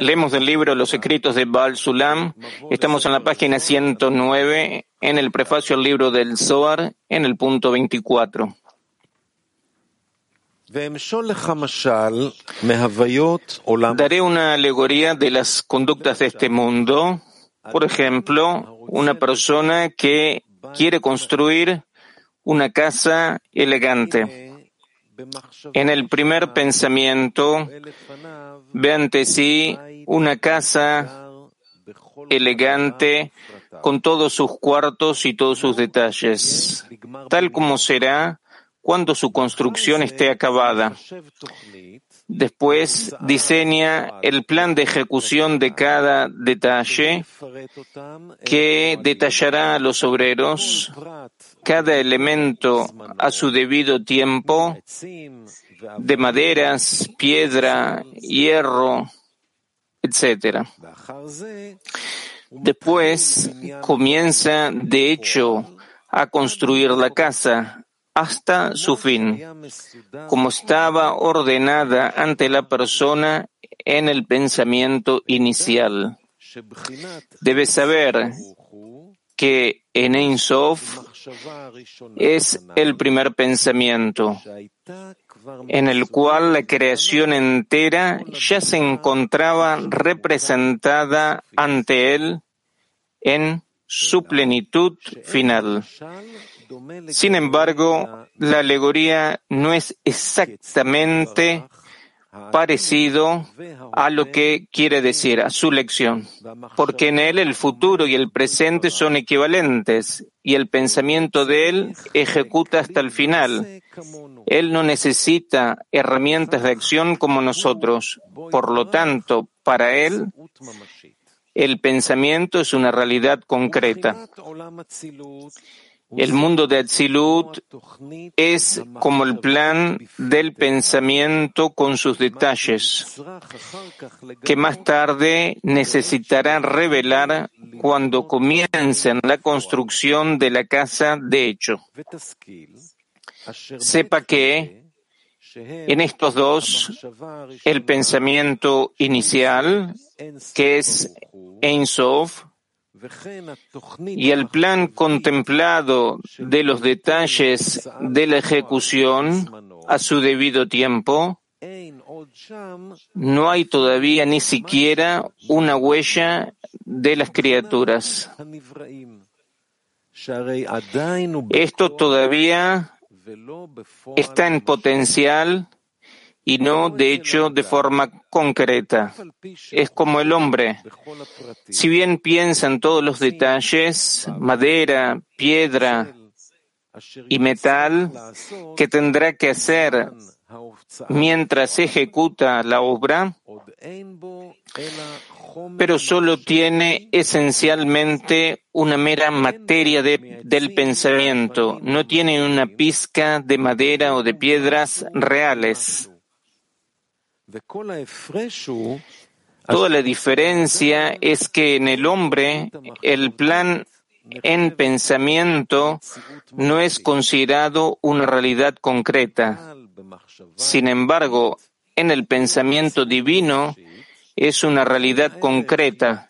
leemos del libro Los escritos de Baal Sulam. Estamos en la página 109, en el prefacio al libro del Zohar, en el punto 24. Daré una alegoría de las conductas de este mundo. Por ejemplo, una persona que quiere construir una casa elegante. En el primer pensamiento ve ante sí una casa elegante con todos sus cuartos y todos sus detalles, tal como será cuando su construcción esté acabada. Después diseña el plan de ejecución de cada detalle que detallará a los obreros cada elemento a su debido tiempo de maderas, piedra, hierro, etc. Después comienza, de hecho, a construir la casa hasta su fin, como estaba ordenada ante la persona en el pensamiento inicial. Debe saber que en Ein Sof es el primer pensamiento, en el cual la creación entera ya se encontraba representada ante él en su plenitud final. Sin embargo, la alegoría no es exactamente parecido a lo que quiere decir, a su lección, porque en él el futuro y el presente son equivalentes y el pensamiento de él ejecuta hasta el final. Él no necesita herramientas de acción como nosotros. Por lo tanto, para él, el pensamiento es una realidad concreta. El mundo de Atzilut es como el plan del pensamiento con sus detalles, que más tarde necesitará revelar cuando comiencen la construcción de la casa de hecho. Sepa que en estos dos, el pensamiento inicial, que es Ein Sof, y el plan contemplado de los detalles de la ejecución a su debido tiempo, no hay todavía ni siquiera una huella de las criaturas. Esto todavía está en potencial y no, de hecho, de forma concreta. Es como el hombre. Si bien piensa en todos los detalles, madera, piedra y metal, que tendrá que hacer mientras ejecuta la obra, pero solo tiene esencialmente una mera materia del pensamiento, no tiene una pizca de madera o de piedras reales. Toda la diferencia es que en el hombre el plan en pensamiento no es considerado una realidad concreta. Sin embargo, en el pensamiento divino es una realidad concreta,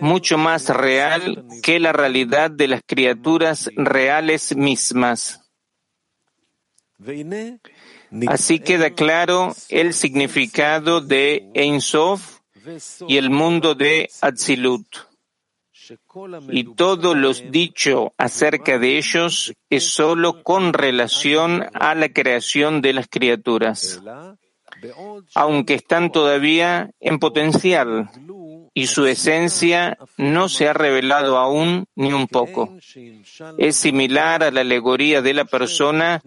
mucho más real que la realidad de las criaturas reales mismas. Así queda claro el significado de Ein Sof y el mundo de Atzilut. Y todo lo dicho acerca de ellos es sólo con relación a la creación de las criaturas, aunque están todavía en potencial y su esencia no se ha revelado aún ni un poco. Es similar a la alegoría de la persona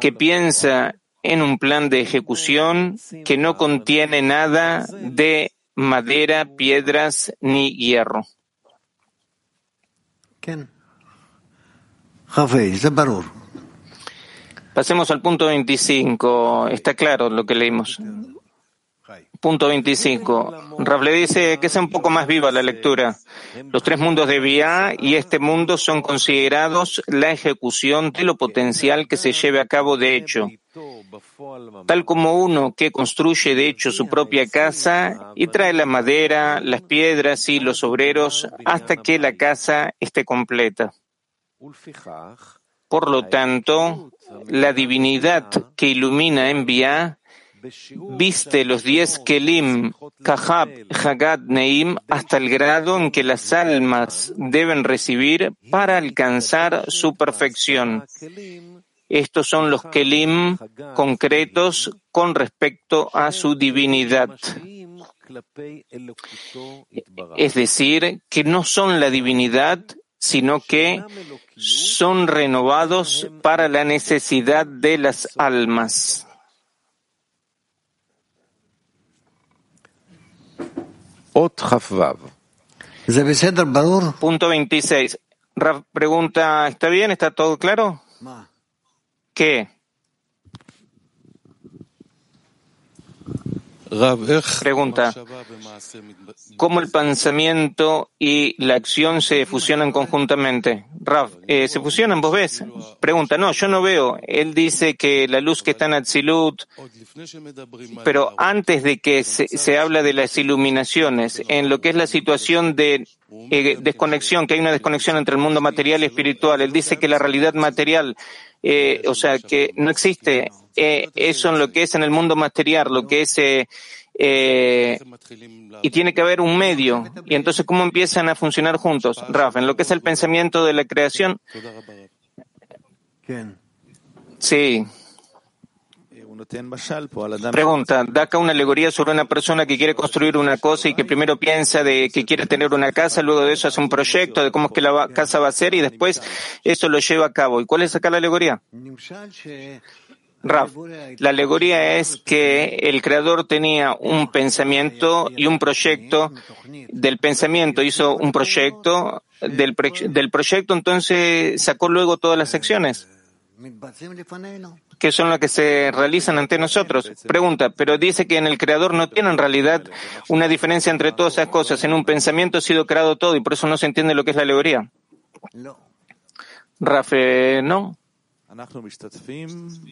que piensa en un plan de ejecución que no contiene nada de madera, piedras ni hierro. Pasemos al punto 25. Está claro lo que leímos. Punto 25. Rav dice que sea un poco más viva la lectura. Los tres mundos de Vía y este mundo son considerados la ejecución de lo potencial que se lleve a cabo de hecho. Tal como uno que construye de hecho su propia casa y trae la madera, las piedras y los obreros hasta que la casa esté completa. Por lo tanto, la divinidad que ilumina envía viste los diez Kelim, Kahab, Hagat, Neim, hasta el grado en que las almas deben recibir para alcanzar su perfección. Estos son los Kelim concretos con respecto a su divinidad. Es decir, que no son la divinidad, sino que son renovados para la necesidad de las almas. Punto 26. pregunta, ¿está bien? ¿Está todo claro? ¿Qué? Pregunta, ¿cómo el pensamiento y la acción se fusionan conjuntamente? Rav, eh, ¿se fusionan? ¿Vos ves? Pregunta, no, yo no veo. Él dice que la luz que está en Atzilut, pero antes de que se, habla de las iluminaciones, en lo que es la situación de eh, desconexión, que hay una desconexión entre el mundo material y espiritual, él dice que la realidad material, eh, o sea, que no existe eh, eso en lo que es en el mundo material, lo que es, eh, eh, y tiene que haber un medio. Y entonces, ¿cómo empiezan a funcionar juntos? Raf, en lo que es el pensamiento de la creación. Sí. Pregunta, da acá una alegoría sobre una persona que quiere construir una cosa y que primero piensa de que quiere tener una casa, luego de eso hace un proyecto de cómo es que la casa va a ser y después eso lo lleva a cabo. ¿Y cuál es acá la alegoría? Raf, la alegoría es que el creador tenía un pensamiento y un proyecto. Del pensamiento hizo un proyecto, del, del proyecto entonces sacó luego todas las secciones que son las que se realizan ante nosotros. Pregunta, pero dice que en el creador no tiene en realidad una diferencia entre todas esas cosas. En un pensamiento ha sido creado todo y por eso no se entiende lo que es la alegoría. Rafe, no.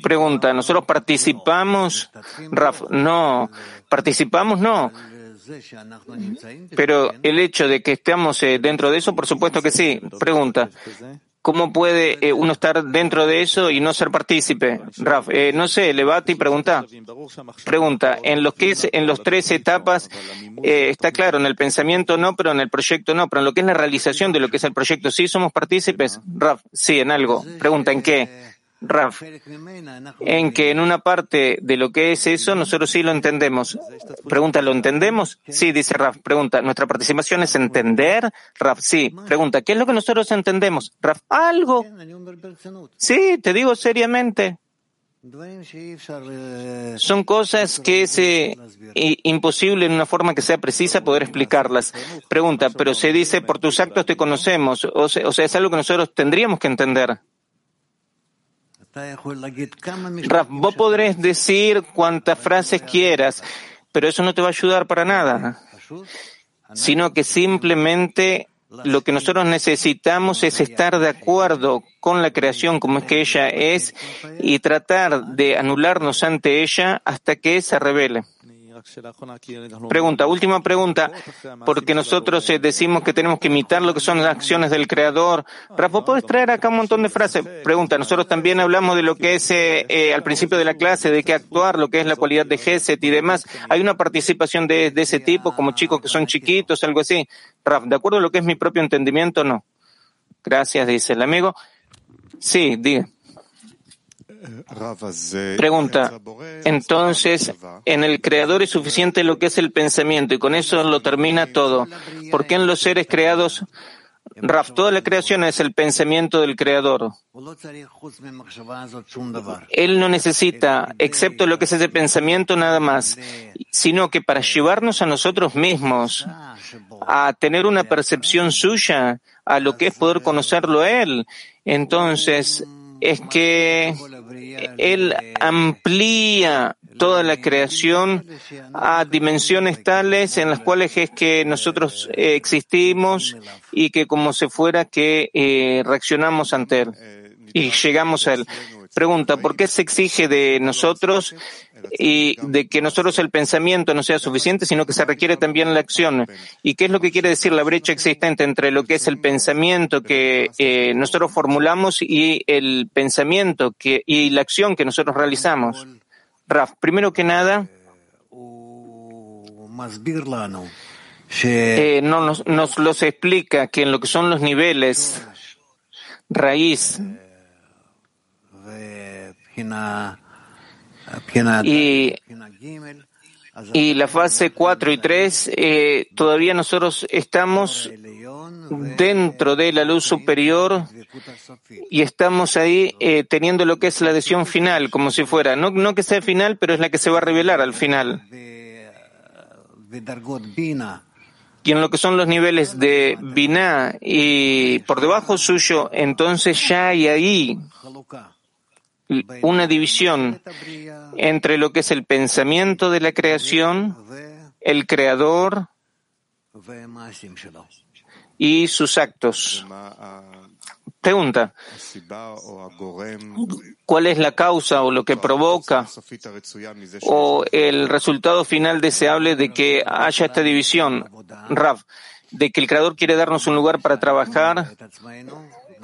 Pregunta, ¿nosotros participamos? Raf, no. ¿Participamos? No. Pero el hecho de que estemos eh, dentro de eso, por supuesto que sí. Pregunta, ¿Cómo puede eh, uno estar dentro de eso y no ser partícipe? Raf, eh, no sé, levate y pregunta. Pregunta, en los que es, en los tres etapas eh, está claro, en el pensamiento no, pero en el proyecto no, pero en lo que es la realización de lo que es el proyecto sí somos partícipes. Raf, sí, en algo. Pregunta, ¿en qué? Raf, en que en una parte de lo que es eso nosotros sí lo entendemos. Pregunta, ¿lo entendemos? Sí, dice Raf. Pregunta, ¿nuestra participación es entender? Raf, sí. Pregunta, ¿qué es lo que nosotros entendemos? Raf, algo. Sí, te digo seriamente. Son cosas que es eh, imposible en una forma que sea precisa poder explicarlas. Pregunta, pero se dice, por tus actos te conocemos. O o sea es algo que nosotros tendríamos que entender. Raf, vos podrés decir cuantas frases quieras, pero eso no te va a ayudar para nada, sino que simplemente lo que nosotros necesitamos es estar de acuerdo con la creación como es que ella es y tratar de anularnos ante ella hasta que se revele. Pregunta, última pregunta, porque nosotros eh, decimos que tenemos que imitar lo que son las acciones del Creador. Rafa, ¿puedes traer acá un montón de frases? Pregunta, nosotros también hablamos de lo que es eh, eh, al principio de la clase, de qué actuar, lo que es la cualidad de Geset y demás. ¿Hay una participación de, de ese tipo, como chicos que son chiquitos, algo así? Rafa, ¿de acuerdo a lo que es mi propio entendimiento? No. Gracias, dice el amigo. Sí, diga. Pregunta, entonces, en el creador es suficiente lo que es el pensamiento y con eso lo termina todo. ¿Por qué en los seres creados, Raf, toda la creación es el pensamiento del creador? Él no necesita, excepto lo que es ese pensamiento, nada más, sino que para llevarnos a nosotros mismos a tener una percepción suya a lo que es poder conocerlo a Él, entonces es que Él amplía toda la creación a dimensiones tales en las cuales es que nosotros eh, existimos y que como se fuera que eh, reaccionamos ante Él y llegamos a Él. Pregunta, ¿por qué se exige de nosotros y de que nosotros el pensamiento no sea suficiente, sino que se requiere también la acción? ¿Y qué es lo que quiere decir la brecha existente entre lo que es el pensamiento que eh, nosotros formulamos y el pensamiento que, y la acción que nosotros realizamos? Raf, primero que nada, eh, no, nos, nos los explica que en lo que son los niveles raíz y, y la fase 4 y 3, eh, todavía nosotros estamos dentro de la luz superior y estamos ahí eh, teniendo lo que es la adhesión final, como si fuera, no, no que sea final, pero es la que se va a revelar al final. Y en lo que son los niveles de Binah y por debajo suyo, entonces ya hay ahí una división entre lo que es el pensamiento de la creación, el creador y sus actos. Pregunta, ¿cuál es la causa o lo que provoca o el resultado final deseable de que haya esta división? Rav, de que el Creador quiere darnos un lugar para trabajar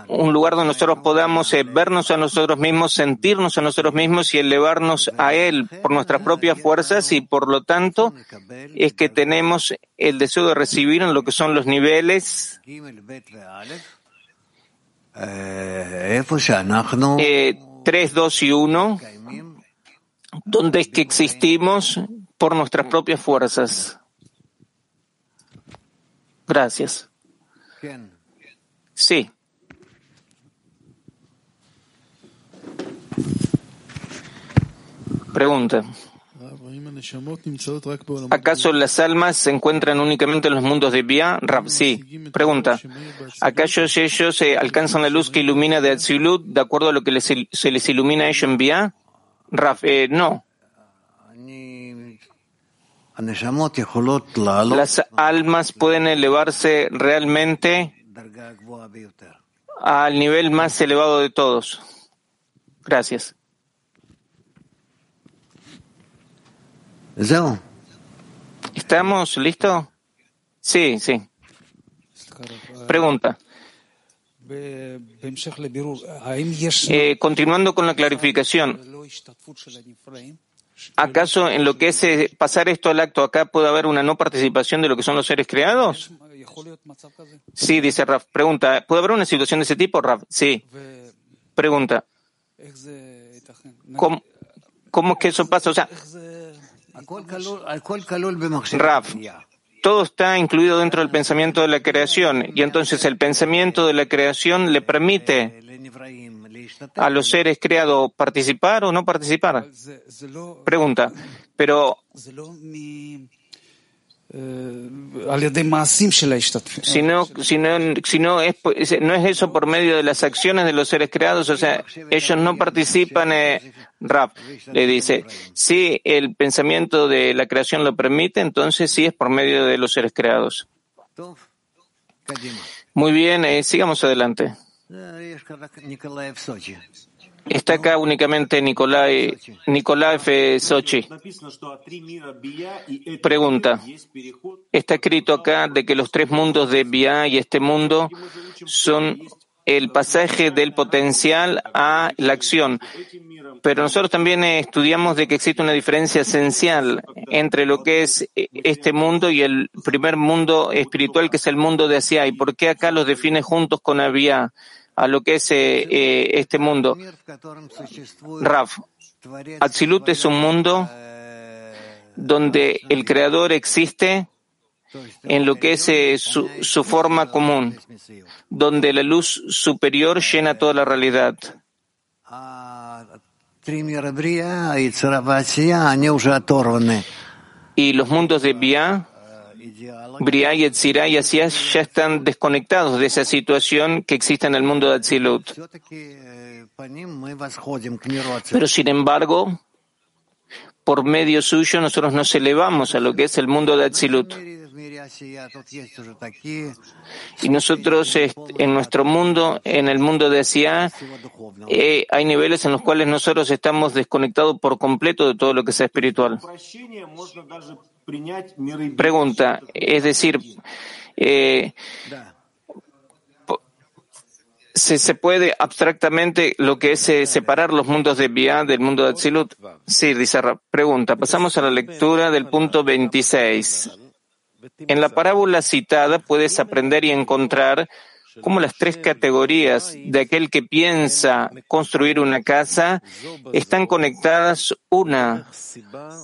un lugar donde nosotros podamos eh, vernos a nosotros mismos, sentirnos a nosotros mismos y elevarnos a Él por nuestras propias fuerzas y por lo tanto es que tenemos el deseo de recibir en lo que son los niveles eh, 3, 2 y 1, donde es que existimos por nuestras propias fuerzas. Gracias. Sí. Pregunta. ¿Acaso las almas se encuentran únicamente en los mundos de Bia? Rab, sí. Pregunta. ¿Acaso ellos eh, alcanzan la luz que ilumina de Atzilut de acuerdo a lo que se les ilumina a ellos en Bia? Rab, eh, no. Las almas pueden elevarse realmente al nivel más elevado de todos. Gracias. ¿Estamos listos? Sí, sí. Pregunta. Eh, continuando con la clarificación, ¿acaso en lo que es eh, pasar esto al acto acá puede haber una no participación de lo que son los seres creados? Sí, dice Raf. Pregunta, ¿puede haber una situación de ese tipo, Raf? Sí. Pregunta. ¿Cómo, cómo es que eso pasa? O sea, Raf, todo está incluido dentro del pensamiento de la creación y entonces el pensamiento de la creación le permite a los seres creados participar o no participar. Pregunta, pero si no, si no, si no es, no es eso por medio de las acciones de los seres creados, o sea, ellos no participan, eh, Rap le dice, si el pensamiento de la creación lo permite, entonces sí es por medio de los seres creados. Muy bien, eh, sigamos adelante. Está acá únicamente Nicolai, Nicolai Sochi. Pregunta. Está escrito acá de que los tres mundos de Bia y este mundo son el pasaje del potencial a la acción. Pero nosotros también estudiamos de que existe una diferencia esencial entre lo que es este mundo y el primer mundo espiritual, que es el mundo de Asia. ¿Y por qué acá los define juntos con Abia? A lo que es eh, eh, este mundo. Raf, Atzilut es un mundo donde el creador existe en lo que es eh, su, su, forma común, donde la luz superior llena toda la realidad. Y los mundos de Bia Briah y Etzirah y Asías ya están desconectados de esa situación que existe en el mundo de Atzilut. Pero sin embargo, por medio suyo nosotros nos elevamos a lo que es el mundo de Atzilut. Y nosotros en nuestro mundo, en el mundo de Asia, eh, hay niveles en los cuales nosotros estamos desconectados por completo de todo lo que sea espiritual. Pregunta, es decir, eh, ¿Se, puede abstractamente lo que es eh, separar los mundos de Bia del mundo de Atzilut? Sí, dice Pregunta. Pasamos a la lectura del punto 26. En la parábola citada puedes aprender y encontrar cómo las tres categorías de aquel que piensa construir una casa están conectadas una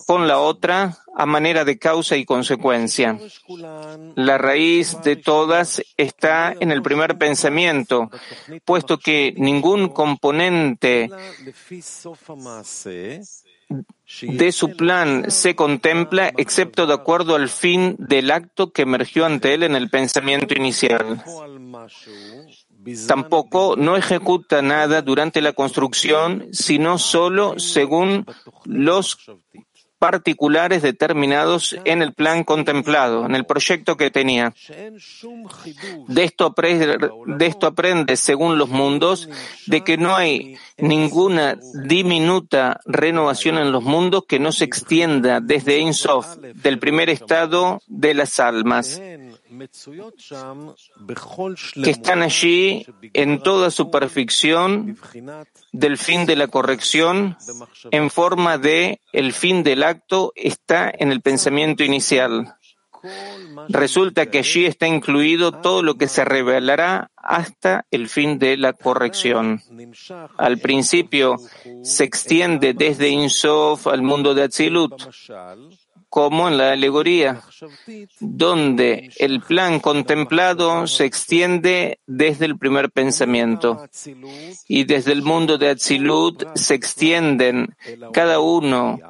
con la otra a manera de causa y consecuencia. La raíz de todas está en el primer pensamiento, puesto que ningún componente de su plan se contempla excepto de acuerdo al fin del acto que emergió ante él en el pensamiento inicial. Tampoco no ejecuta nada durante la construcción, sino solo según los particulares determinados en el plan contemplado, en el proyecto que tenía. De esto, aprende, de esto aprende, según los mundos, de que no hay ninguna diminuta renovación en los mundos que no se extienda desde Ein Sof, del primer estado de las almas que están allí en toda su perfección del fin de la corrección en forma de el fin del acto está en el pensamiento inicial. Resulta que allí está incluido todo lo que se revelará hasta el fin de la corrección. Al principio se extiende desde Insof al mundo de Atzilut, como en la alegoría, donde el plan contemplado se extiende desde el primer pensamiento. Y desde el mundo de Atzilut se extienden cada uno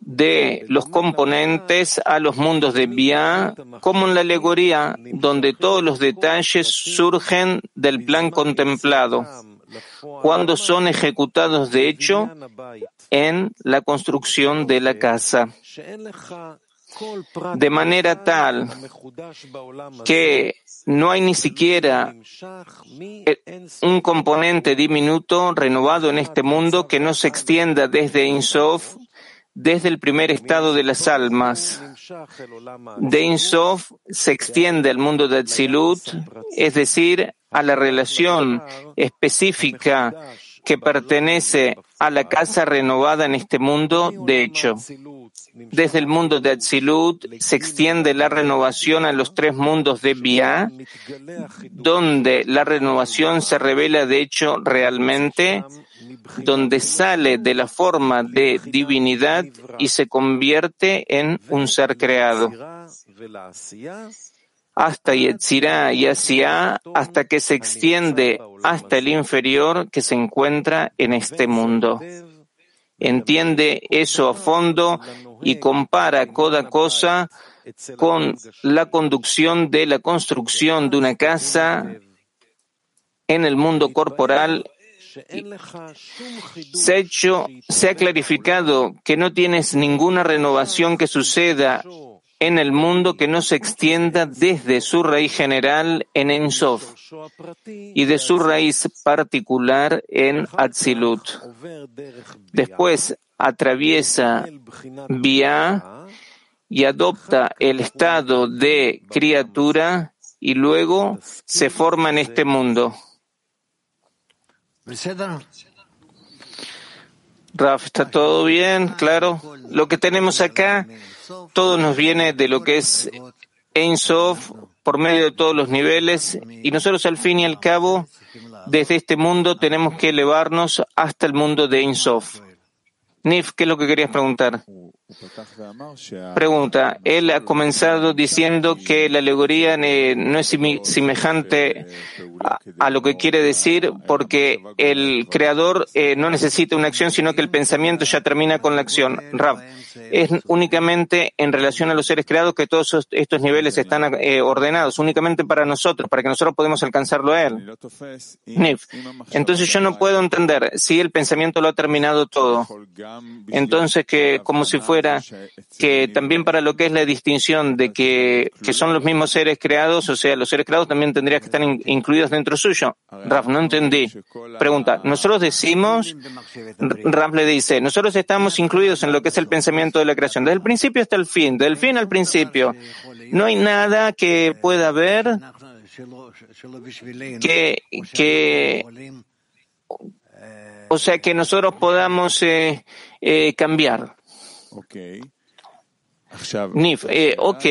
de los componentes a los mundos de Bia, como en la alegoría, donde todos los detalles surgen del plan contemplado, cuando son ejecutados de hecho en la construcción de la casa. De manera tal que no hay ni siquiera un componente diminuto renovado en este mundo que no se extienda desde Insof, desde el primer estado de las almas. De Insof se extiende al mundo de Atzilut, es decir, a la relación específica que pertenece a la casa renovada en este mundo, de hecho. Desde el mundo de Atzilut se extiende la renovación a los tres mundos de Bia, donde la renovación se revela de hecho realmente, donde sale de la forma de divinidad y se convierte en un ser creado hasta Yetzirah y hacia hasta que se extiende hasta el inferior que se encuentra en este mundo. Entiende eso a fondo y compara cada cosa con la conducción de la construcción de una casa en el mundo corporal hecho, se ha clarificado que no tienes ninguna renovación que suceda en el mundo que no se extienda desde su raíz general en Ensof y de su raíz particular en Atzilut. Después atraviesa Bia y adopta el estado de criatura y luego se forma en este mundo. Raf, ¿está todo bien? Claro. Lo que tenemos acá todo nos viene de lo que es Ein Sof por medio de todos los niveles y nosotros al fin y al cabo desde este mundo tenemos que elevarnos hasta el mundo de Ein Sof. Nif, ¿qué es lo que querías preguntar? Pregunta, él ha comenzado diciendo que la alegoría no es semejante a, lo que quiere decir porque el creador eh, no necesita una acción, sino que el pensamiento ya termina con la acción. Rab, es únicamente en relación a los seres creados que todos estos niveles están eh, ordenados, únicamente para nosotros, para que nosotros podamos alcanzarlo a él. Nif, entonces yo no puedo entender si el pensamiento lo ha terminado todo. Entonces que como si fuera que también para lo que es la distinción de que, que son los mismos seres creados, o sea, los seres creados también tendrían que estar incluidos dentro suyo. Raf, no entendí. Pregunta, nosotros decimos, Raf le dice, nosotros estamos incluidos en lo que es el pensamiento de la creación, desde el principio hasta el fin, del fin al principio. No hay nada que pueda haber que, que o sea, que nosotros podamos eh, eh, cambiar. Nif, eh, ok.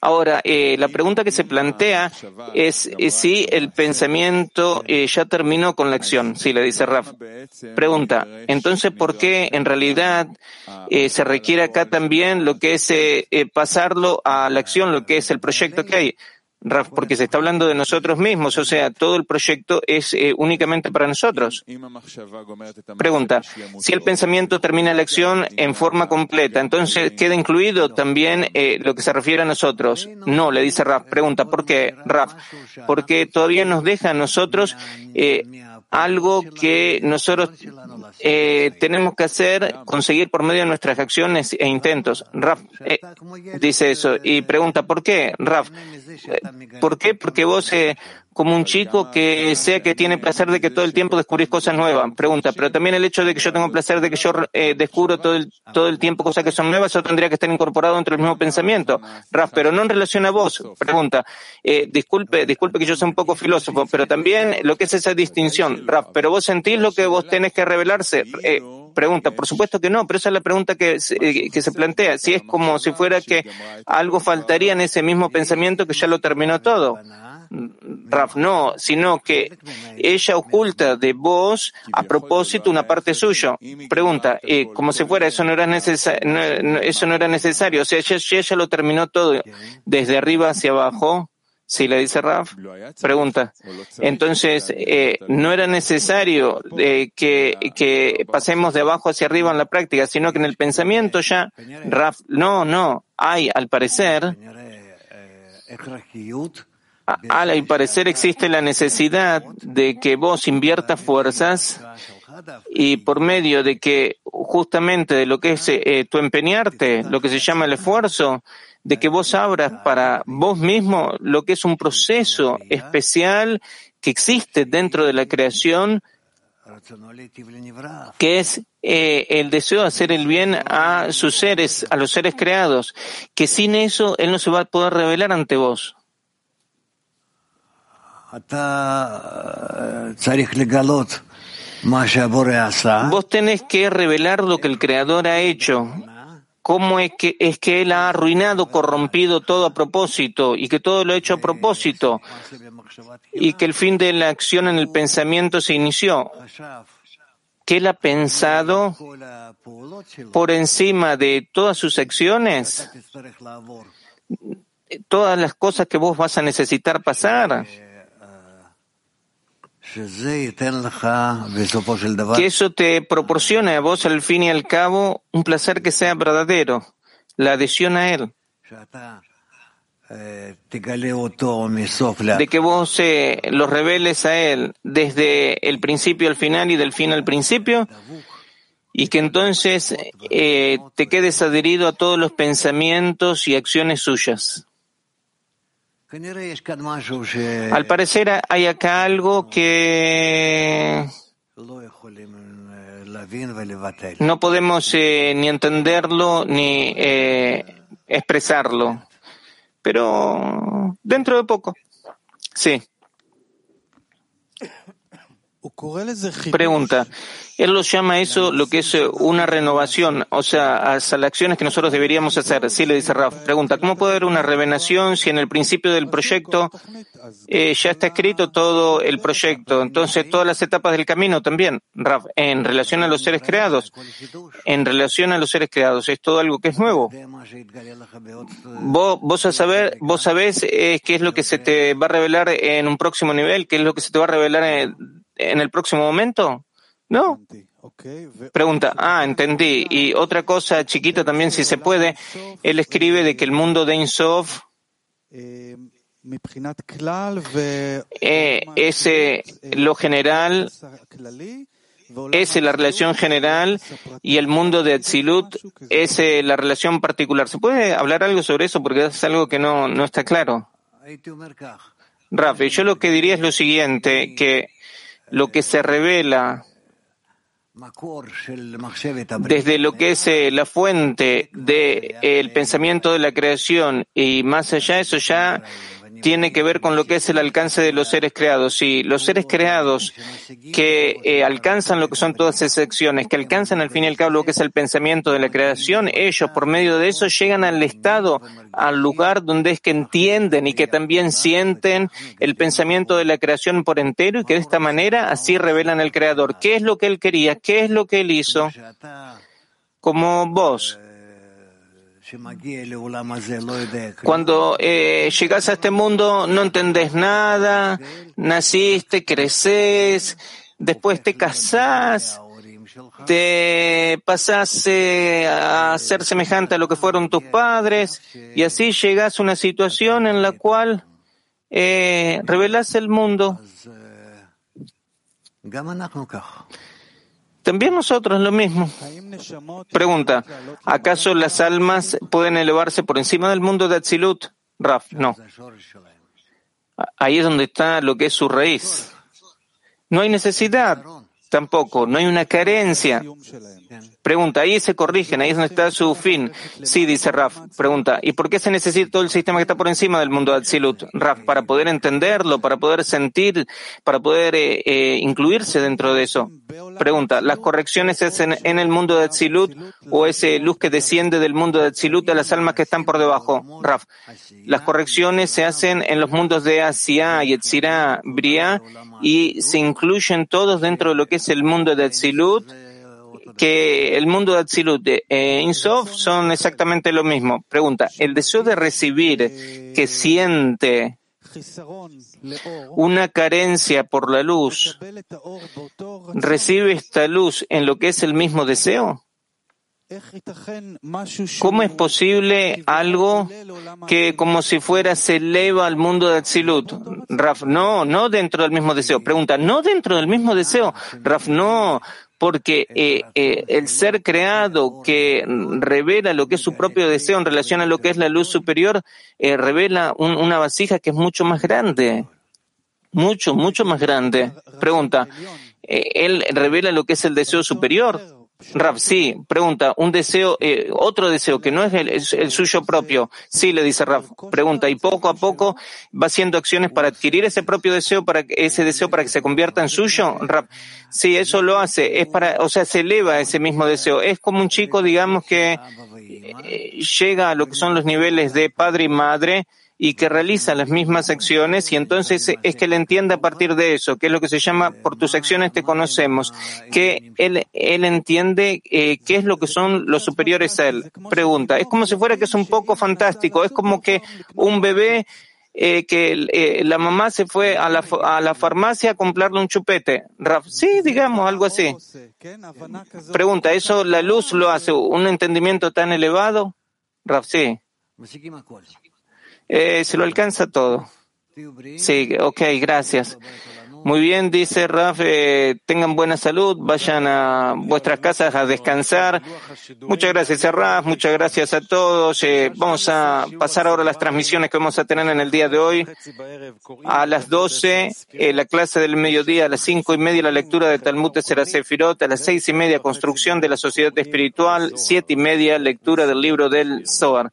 Ahora, eh, la pregunta que se plantea es si el pensamiento eh, ya terminó con la acción. Sí, le dice Raf. Pregunta, entonces, ¿por qué en realidad eh, se requiere acá también lo que es pasarlo a la acción, lo que es el proyecto que hay? Raf, porque se está hablando de nosotros mismos, o sea, todo el proyecto es eh, únicamente para nosotros. Pregunta, si el pensamiento termina la acción en forma completa, entonces queda incluido también eh, lo que se refiere a nosotros. No, le dice Raf. Pregunta, ¿por qué, Raf? Porque todavía nos deja a nosotros eh, algo que nosotros eh, tenemos que hacer, conseguir por medio de nuestras acciones e intentos. Raf eh, dice eso y pregunta, ¿por qué? Raf, eh, ¿por qué? Porque vos eh, como un chico que sea que tiene placer de que todo el tiempo descubrís cosas nuevas. Pregunta, pero también el hecho de que yo tengo placer de que yo eh, descubro todo el, todo el tiempo cosas que son nuevas, eso tendría que estar incorporado dentro del mismo pensamiento. Raf, pero no en relación a vos. Pregunta, eh, disculpe, disculpe que yo sea un poco filósofo, pero también lo que es esa distinción. Raf, pero vos sentís lo que vos tenés que revelarse. Eh, pregunta, por supuesto que no, pero esa es la pregunta que, eh, que se plantea. Si es como si fuera que algo faltaría en ese mismo pensamiento que ya lo terminó todo. Raf, no, sino que ella oculta de vos a propósito una parte suya. Pregunta, eh, como si fuera, eso no era necesario, eso no era necesario. O sea, ella, lo terminó todo desde arriba hacia abajo. Si le dice Raf, pregunta. Entonces, eh, no era necesario eh, que, que pasemos de abajo hacia arriba en la práctica, sino que en el pensamiento ya, Raf, no, no, hay al parecer al parecer existe la necesidad de que vos inviertas fuerzas y por medio de que justamente de lo que es eh, tu empeñarte, lo que se llama el esfuerzo, de que vos abras para vos mismo lo que es un proceso especial que existe dentro de la creación, que es eh, el deseo de hacer el bien a sus seres, a los seres creados, que sin eso él no se va a poder revelar ante vos. Vos tenés que revelar lo que el Creador ha hecho, cómo es que, es que Él ha arruinado, corrompido todo a propósito y que todo lo ha hecho a propósito y que el fin de la acción en el pensamiento se inició. Que Él ha pensado por encima de todas sus acciones, todas las cosas que vos vas a necesitar pasar que eso te proporcione a vos al fin y al cabo un placer que sea verdadero, la adhesión a él. De que vos eh, lo reveles a él desde el principio al final y del fin al principio y que entonces eh, te quedes adherido a todos los pensamientos y acciones suyas. Al parecer hay acá algo que no podemos eh, ni entenderlo ni eh, expresarlo, pero dentro de poco. Sí. Pregunta. Él lo llama eso lo que es eh, una renovación, o sea, hasta las acciones que nosotros deberíamos hacer. Sí, le dice Raf. Pregunta, ¿cómo puede haber una revelación si en el principio del proyecto eh, ya está escrito todo el proyecto? Entonces, todas las etapas del camino también, Raf, en relación a los seres creados. En relación a los seres creados, es todo algo que es nuevo. Vos, vos, a saber, vos sabés eh, qué es lo que se te va a revelar en un próximo nivel, qué es lo que se te va a revelar en, en el próximo momento. No. Pregunta, ah, entendí. Y otra cosa chiquita también, si se puede, él escribe de que el mundo de Insof eh, es lo general es la relación general y el mundo de Atzilut es eh, la relación particular. ¿Se puede hablar algo sobre eso? Porque es algo que no, no está claro. Rafi, yo lo que diría es lo siguiente, que lo que se revela desde lo que es eh, la fuente del pensamiento de la creación y más allá, eso ya tiene que ver con lo que es el alcance de los seres creados. Y los seres creados que eh, alcanzan lo que son todas esas acciones, que alcanzan al fin y al cabo lo que es el pensamiento de la creación, ellos por medio de eso llegan al estado, al lugar donde es que entienden y que también sienten el pensamiento de la creación por entero y que de esta manera así revelan al creador. ¿Qué es lo que él quería? ¿Qué es lo que él hizo? Como vos cuando eh, llegas a este mundo no entendés nada, naciste, creces, después te casás, te pasás eh, a ser semejante a lo que fueron tus padres y así llegas a una situación en la cual eh, revelas el mundo. También nosotros lo mismo. Pregunta, ¿acaso las almas pueden elevarse por encima del mundo de Atzilut? Raf, no. Ahí es donde está lo que es su raíz. No hay necesidad tampoco, no hay una carencia. Pregunta, ahí se corrigen, ahí es donde está su fin. Sí, dice Raf. Pregunta, ¿y por qué se necesita todo el sistema que está por encima del mundo de Atzilut? Raf, para poder entenderlo, para poder sentir, para poder eh, eh, incluirse dentro de eso. Pregunta, ¿las correcciones es en, el mundo de Atzilut o ese luz que desciende del mundo de Atzilut a las almas que están por debajo? Raf, las correcciones se hacen en los mundos de Asia, Yetzirah, Bria y se incluyen todos dentro de lo que es el mundo de Atzilut que el mundo de Atzilut e Insof son exactamente lo mismo. Pregunta, ¿el deseo de recibir que siente una carencia por la luz, recibe esta luz en lo que es el mismo deseo? ¿Cómo es posible algo que como si fuera se eleva al mundo de Atzilut? Raf, no, no dentro del mismo deseo. Pregunta, no dentro del mismo deseo. Raf, no, porque eh, eh, el ser creado que revela lo que es su propio deseo en relación a lo que es la luz superior, eh, revela una vasija que es mucho más grande, mucho, mucho más grande. Pregunta, ¿él revela lo que es el deseo superior? Rav, sí, pregunta, un deseo, eh, otro deseo que no es el, suyo propio. Sí, le dice Rav, pregunta, y poco a poco va haciendo acciones para adquirir ese propio deseo, para ese deseo para que se convierta en suyo. Rav, sí, eso lo hace, es para, o sea, se eleva ese mismo deseo. Es como un chico, digamos, que eh, llega a lo que son los niveles de padre y madre, y que realiza las mismas acciones y entonces es que él entiende a partir de eso, que es lo que se llama por tus acciones te conocemos, que él, él entiende eh, qué es lo que son los superiores a él. Pregunta, es como si fuera que es un poco fantástico, es como que un bebé eh, que eh, la mamá se fue a la, a la farmacia a comprarle un chupete. Sí, digamos, algo así. Pregunta, ¿eso la luz lo hace un entendimiento tan elevado? Raf, sí. Eh, se lo alcanza todo. Sí, ok, gracias. Muy bien, dice Raf, eh, tengan buena salud, vayan a vuestras casas a descansar. Muchas gracias a Raf, muchas gracias a todos. Eh, vamos a pasar ahora a las transmisiones que vamos a tener en el día de hoy. A las 12, eh, la clase del mediodía, a las cinco y media, la lectura de Talmud de Sefirot, a las seis y media, construcción de la sociedad espiritual, siete y media, lectura del libro del Zohar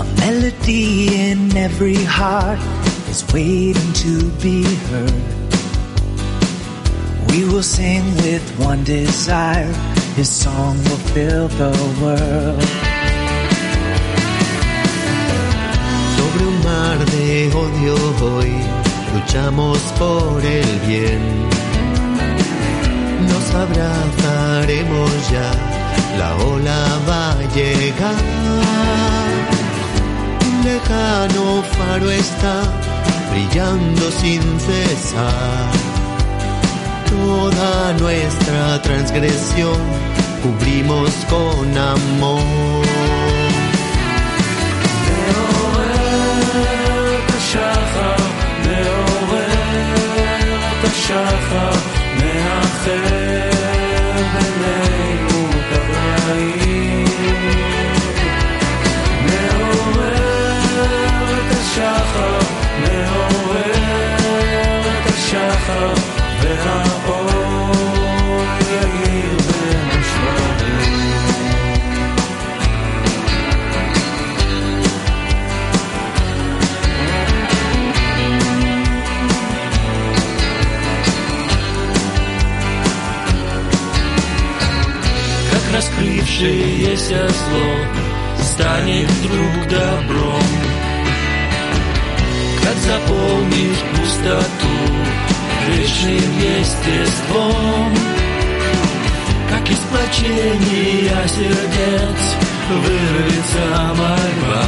A melody in every heart is waiting to be heard. We will sing with one desire, His song will fill the world. Sobre un mar de odio hoy luchamos por el bien. nos abrazaremos ya, la ola va a llegar Un lejano faro está brillando sin cesar. Toda nuestra transgresión cubrimos con amor. השחר מאחר раскрывшееся зло станет вдруг добром, как заполнит пустоту вечным естеством, как из плачения сердец вырвется мольба.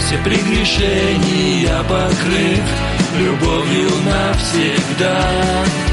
Все прегрешения покрыв любовью навсегда.